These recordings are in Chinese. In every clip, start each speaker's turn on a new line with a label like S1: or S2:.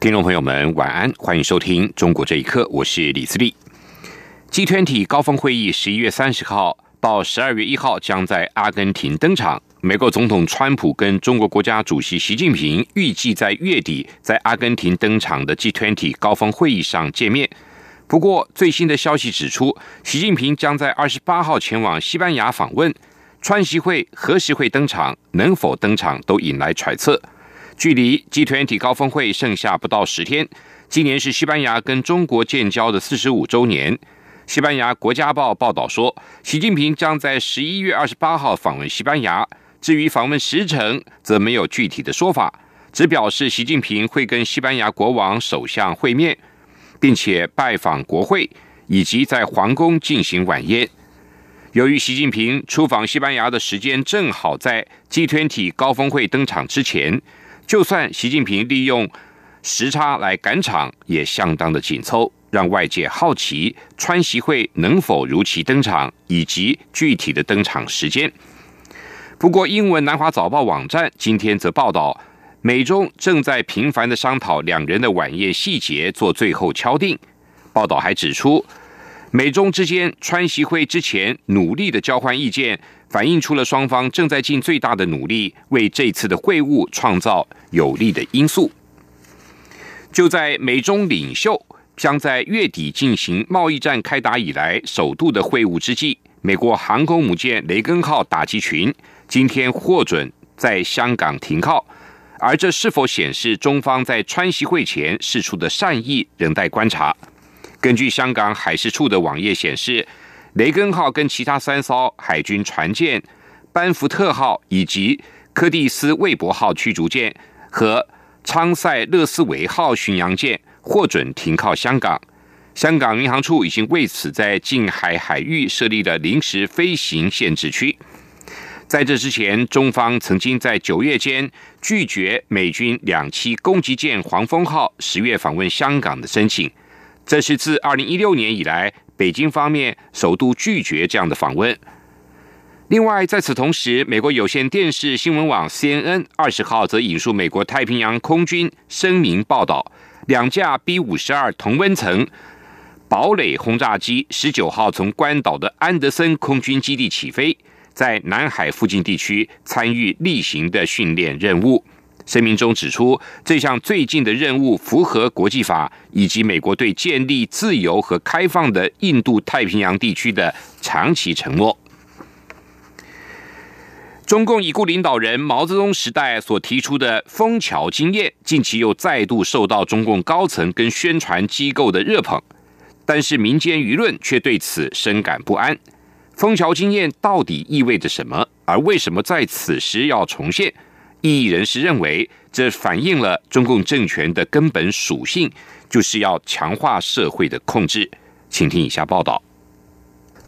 S1: 听众朋友们，晚安，欢迎收听《中国这一刻》，我是李自立。G20 高峰会议十一月三十号到十二月一号将在阿根廷登场。美国总统川普跟中国国家主席习近平预计在月底在阿根廷登场的 G20 高峰会议上见面。不过，最新的消息指出，习近平将在二十八号前往西班牙访问。川习会何时会登场，能否登场，都引来揣测。距离 G20 高峰会剩下不到十天，今年是西班牙跟中国建交的四十五周年。西班牙国家报报道说，习近平将在十一月二十八号访问西班牙。至于访问时程，则没有具体的说法，只表示习近平会跟西班牙国王、首相会面，并且拜访国会，以及在皇宫进行晚宴。由于习近平出访西班牙的时间正好在 G20 高峰会登场之前。就算习近平利用时差来赶场，也相当的紧凑，让外界好奇川习会能否如期登场，以及具体的登场时间。不过，英文《南华早报》网站今天则报道，美中正在频繁的商讨两人的晚宴细节，做最后敲定。报道还指出，美中之间川习会之前努力的交换意见。反映出了双方正在尽最大的努力，为这次的会晤创造有利的因素。就在美中领袖将在月底进行贸易战开打以来首度的会晤之际，美国航空母舰“雷根”号打击群今天获准在香港停靠，而这是否显示中方在川习会前释出的善意，仍待观察。根据香港海事处的网页显示。雷根号跟其他三艘海军船舰“班福特号”以及“柯蒂斯·魏伯号”驱逐舰和“昌塞勒斯维号”巡洋舰获准停靠香港。香港民航处已经为此在近海海域设立了临时飞行限制区。在这之前，中方曾经在九月间拒绝美军两栖攻击舰“黄蜂号”十月访问香港的申请，这是自二零一六年以来。北京方面首度拒绝这样的访问。另外，在此同时，美国有线电视新闻网 CNN 二十号则引述美国太平洋空军声明报道，两架 B 五十二同温层堡垒轰炸机十九号从关岛的安德森空军基地起飞，在南海附近地区参与例行的训练任务。声明中指出，这项最近的任务符合国际法以及美国对建立自由和开放的印度太平洋地区的长期承诺。中共已故领导人毛泽东时代所提出的枫桥经验，近期又再度受到中共高层跟宣传机构的热捧，但是民间舆论却对此深感不安。枫桥经验到底意味着什么？而为什么在此时要重现？异议人士认为，这反映了中共政权的根本属性，就是要强化社会的控制。请听以下报道。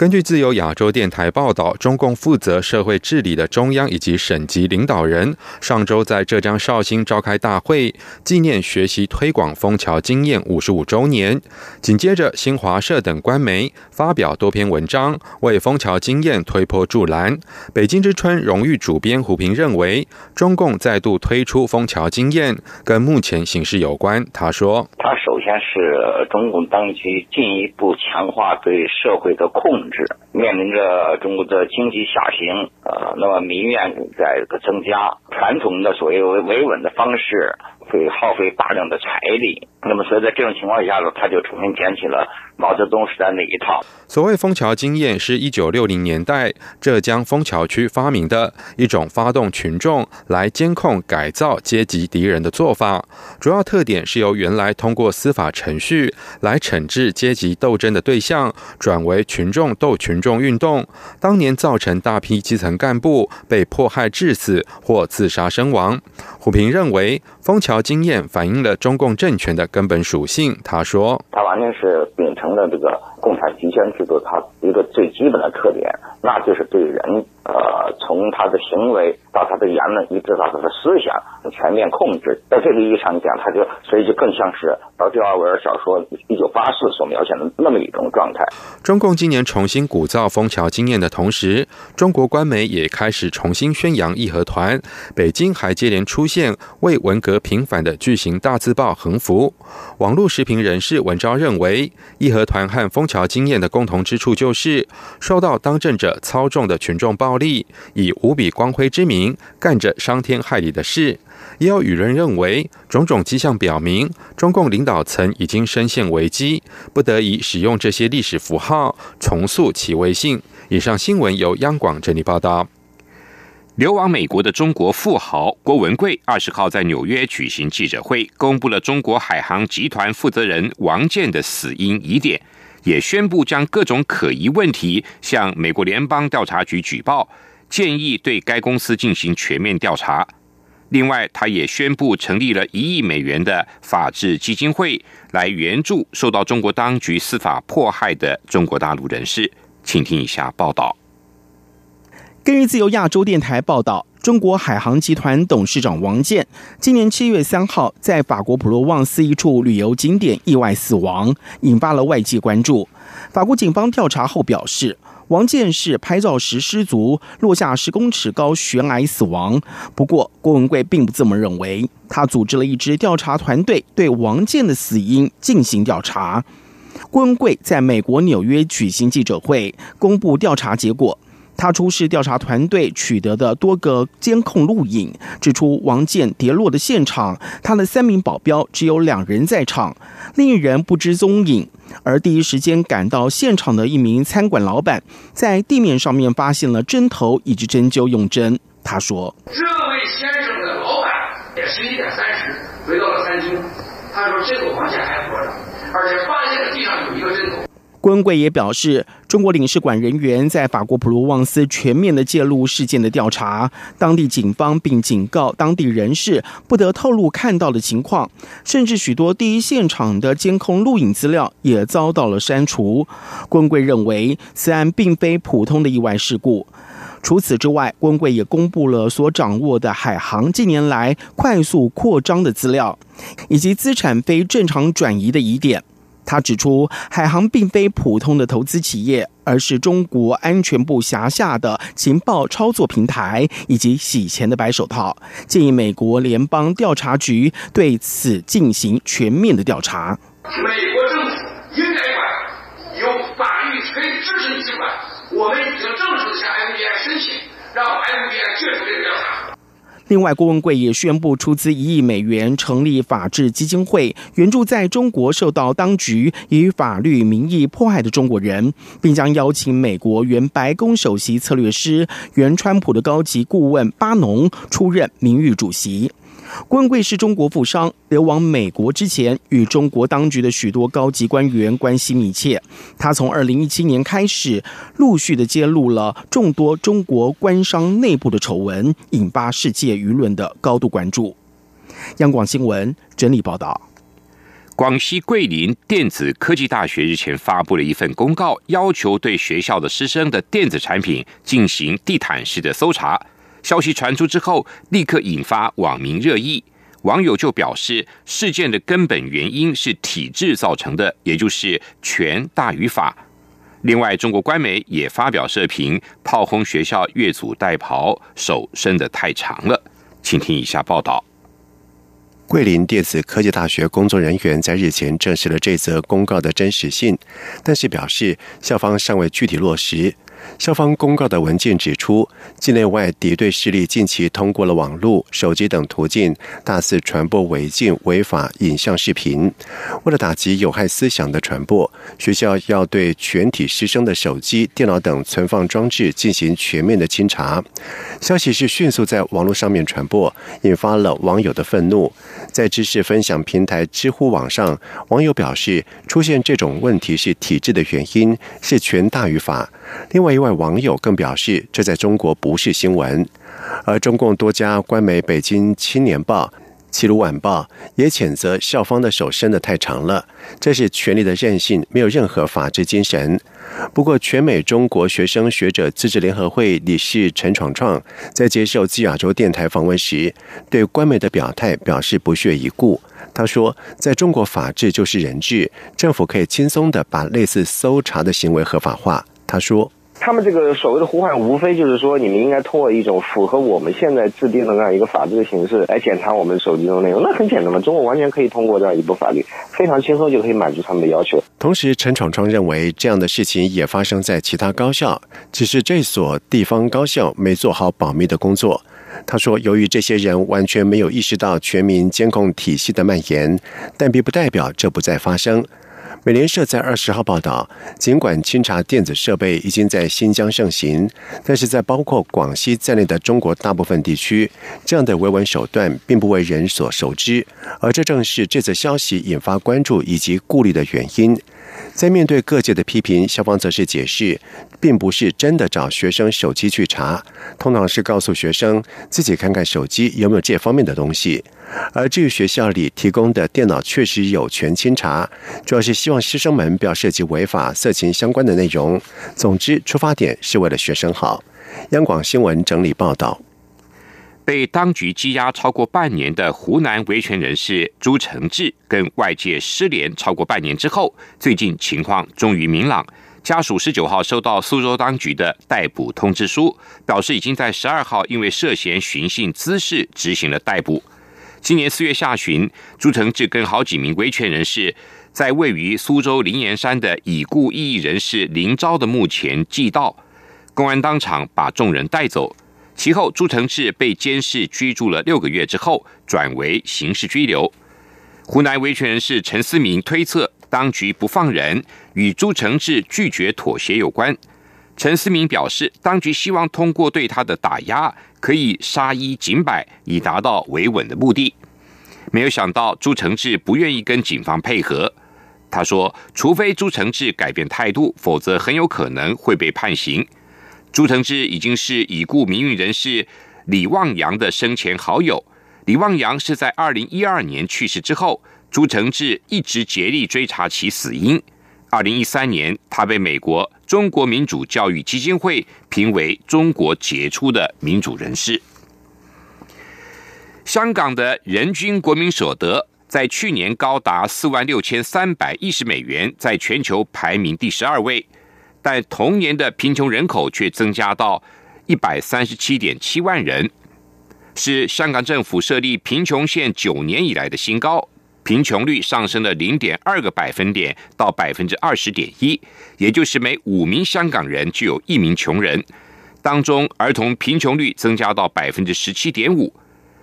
S2: 根据自由亚洲电台报道，中共负责社会治理的中央以及省级领导人上周在浙江绍兴召开大会，纪念学习推广枫桥经验五十五周年。紧接着，新华社等官媒发表多篇文章，为枫桥经验推波助澜。北京之春荣誉主编胡平认为，中共再度推出枫桥经验，跟目前形势有关。他说：“
S3: 他首先是中共当局进一步强化对社会的控制。”面临着中国的经济下行，呃，那么民怨在个增加，传统的所谓维维稳的方式会耗费大量的财力，那么所以在这种情况下呢，他就重新捡起了。毛泽东时代那一套。
S2: 所谓枫桥经验，是一九六零年代浙江枫桥区发明的一种发动群众来监控、改造阶级敌人的做法。主要特点是由原来通过司法程序来惩治阶级斗争的对象，转为群众斗群众运动。当年造成大批基层干部被迫害致死或自杀身亡。虎平认为，枫桥桥经验反映了中共政权的根本属性。他说：“
S3: 他完全是秉承的这个共产集权制度，它一个最基本的特点，那就是对人，呃，从他的行为到他的言论，一直到他的思想，全面控制。在这个意义上讲，他就所以就更像是劳迪奥维尔小说《一九八四》所描写的那么一种状态。”
S2: 中共今年重新鼓噪枫桥经验的同时，中国官媒也开始重新宣扬义和团。北京还接连出现为文革平反的巨型大字报横幅。网络时评人士文昭认为，义和团和枫桥经验的共同之处就是受到当政者操纵的群众暴力，以无比光辉之名干着伤天害理的事。也有舆论认为，种种迹象表明，中共领导层已经深陷危机，不得已使用这些历史符号重塑其威信。以上新闻由央广整理报道。
S1: 流亡美国的中国富豪郭文贵二十号在纽约举行记者会，公布了中国海航集团负责人王健的死因疑点，也宣布将各种可疑问题向美国联邦调查局举报，建议对该公司进行全面调查。另外，他也宣布成立了一亿美元的法治基金会，来援助受到中国当局司法迫害的中国大陆人士。请听一下报道。
S4: 根据自由亚洲电台报道，中国海航集团董事长王健今年七月三号在法国普罗旺斯一处旅游景点意外死亡，引发了外界关注。法国警方调查后表示，王健是拍照时失足落下十公尺高悬崖死亡。不过，郭文贵并不这么认为，他组织了一支调查团队对王健的死因进行调查。郭文贵在美国纽约举行记者会，公布调查结果。他出示调查团队取得的多个监控录影，指出王健跌落的现场，他的三名保镖只有两人在场，另一人不知踪影。而第一时间赶到现场的一名餐馆老板，在地面上面发现了针头以及针灸用针。他说：“
S5: 这位先生的老板也十一点三十回到了餐厅，他说这个王健还活着，而且发现了地上有一个针头。”
S4: 郭文贵也表示，中国领事馆人员在法国普罗旺斯全面的介入事件的调查，当地警方并警告当地人士不得透露看到的情况，甚至许多第一现场的监控录影资料也遭到了删除。郭文贵认为，此案并非普通的意外事故。除此之外，郭文贵也公布了所掌握的海航近年来快速扩张的资料，以及资产非正常转移的疑点。他指出，海航并非普通的投资企业，而是中国安全部辖下的情报操作平台以及洗钱的白手套。建议美国联邦调查局对此进行全面的调查。
S5: 美国政府应该管，有法律可以支持你去管。我们已经正式向 FBI 申请，让 FBI 介入这个调查。
S4: 另外，郭文贵也宣布出资一亿美元成立法治基金会，援助在中国受到当局以法律名义迫害的中国人，并将邀请美国原白宫首席策略师、原川普的高级顾问巴农出任名誉主席。郭文贵是中国富商，流亡美国之前，与中国当局的许多高级官员关系密切。他从二零一七年开始，陆续的揭露了众多中国官商内部的丑闻，引发世界舆论的高度关注。央广新闻整理报道：
S1: 广西桂林电子科技大学日前发布了一份公告，要求对学校的师生的电子产品进行地毯式的搜查。消息传出之后，立刻引发网民热议。网友就表示，事件的根本原因是体制造成的，也就是权大于法。另外，中国官媒也发表社评，炮轰学校越俎代庖，手伸得太长了。请听以下报道：
S6: 桂林电子科技大学工作人员在日前证实了这则公告的真实性，但是表示校方尚未具体落实。校方公告的文件指出，境内外敌对势力近期通过了网络、手机等途径，大肆传播违禁、违法影像视频。为了打击有害思想的传播，学校要对全体师生的手机、电脑等存放装置进行全面的清查。消息是迅速在网络上面传播，引发了网友的愤怒。在知识分享平台知乎网上，网友表示，出现这种问题是体制的原因，是权大于法。另外一位网友更表示，这在中国不是新闻。而中共多家官媒《北京青年报》齐鲁晚报也谴责校方的手伸得太长了，这是权力的任性，没有任何法治精神。不过，全美中国学生学者自治联合会理事陈闯闯在接受自亚洲电台访问时，对官媒的表态表示不屑一顾。他说：“在中国，法治就是人治，政府可以轻松的把类似搜查的行为合法化。”他说。
S7: 他们这个所谓的呼唤，无非就是说，你们应该通过一种符合我们现在制定的这样一个法制的形式来检查我们手机中的内容。那很简单嘛，中国完全可以通过这样一部法律，非常轻松就可以满足他们的要求。
S6: 同时，陈闯闯认为，这样的事情也发生在其他高校，只是这所地方高校没做好保密的工作。他说，由于这些人完全没有意识到全民监控体系的蔓延，但并不代表这不再发生。美联社在二十号报道，尽管清查电子设备已经在新疆盛行，但是在包括广西在内的中国大部分地区，这样的维稳手段并不为人所熟知，而这正是这则消息引发关注以及顾虑的原因。在面对各界的批评，校方则是解释，并不是真的找学生手机去查，通常是告诉学生自己看看手机有没有这方面的东西。而至于学校里提供的电脑确实有权清查，主要是希望师生们不要涉及违法、色情相关的内容。总之，出发点是为了学生好。央广新闻整理报道。
S1: 被当局羁押超过半年的湖南维权人士朱承志，跟外界失联超过半年之后，最近情况终于明朗。家属十九号收到苏州当局的逮捕通知书，表示已经在十二号因为涉嫌寻衅滋事执行了逮捕。今年四月下旬，朱承志跟好几名维权人士在位于苏州灵岩山的已故异议人士林昭的墓前祭悼，公安当场把众人带走。其后，朱承志被监视居住了六个月之后，转为刑事拘留。湖南维权人士陈思明推测，当局不放人与朱承志拒绝妥协有关。陈思明表示，当局希望通过对他的打压。可以杀一儆百，以达到维稳的目的。没有想到朱承志不愿意跟警方配合。他说：“除非朱承志改变态度，否则很有可能会被判刑。”朱承志已经是已故名誉人士李旺阳的生前好友。李旺阳是在二零一二年去世之后，朱承志一直竭力追查其死因。二零一三年，他被美国中国民主教育基金会评为中国杰出的民主人士。香港的人均国民所得在去年高达四万六千三百一十美元，在全球排名第十二位，但同年的贫穷人口却增加到一百三十七点七万人，是香港政府设立贫穷线九年以来的新高。贫穷率上升了零点二个百分点到百分之二十点一，也就是每五名香港人就有一名穷人。当中，儿童贫穷率增加到百分之十七点五。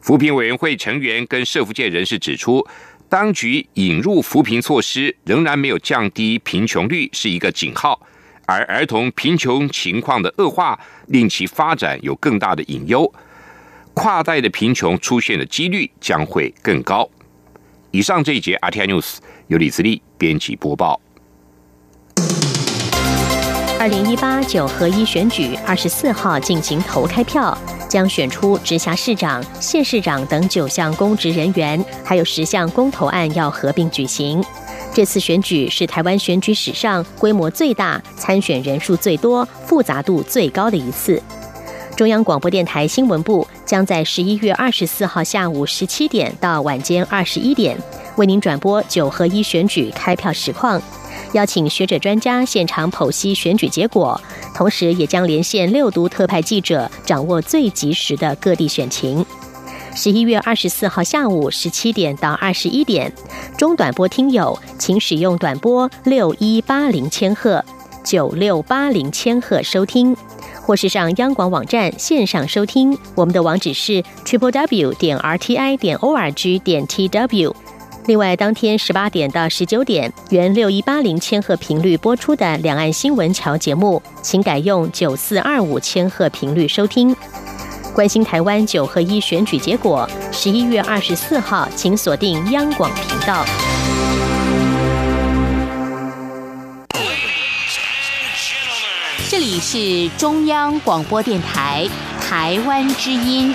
S1: 扶贫委员会成员跟社福界人士指出，当局引入扶贫措施仍然没有降低贫穷率，是一个警号。而儿童贫穷情况的恶化，令其发展有更大的隐忧，跨代的贫穷出现的几率将会更高。以上这一节 RTI News 由李自力编辑播报。
S8: 二零一八九合一选举二十四号进行投开票，将选出直辖市长、县市长等九项公职人员，还有十项公投案要合并举行。这次选举是台湾选举史上规模最大、参选人数最多、复杂度最高的一次。中央广播电台新闻部将在十一月二十四号下午十七点到晚间二十一点，为您转播九合一选举开票实况，邀请学者专家现场剖析选举结果，同时也将连线六都特派记者，掌握最及时的各地选情。十一月二十四号下午十七点到二十一点，中短波听友请使用短波六一八零千赫、九六八零千赫收听。或是上央广网站线上收听，我们的网址是 triple w 点 r t i 点 o r g 点 t w。另外，当天十八点到十九点，原六一八零千赫频率播出的两岸新闻桥节目，请改用九四二五千赫频率收听。关心台湾九合一选举结果，十一月二十四号，请锁定央广频道。这里是中央广播电台台湾之音。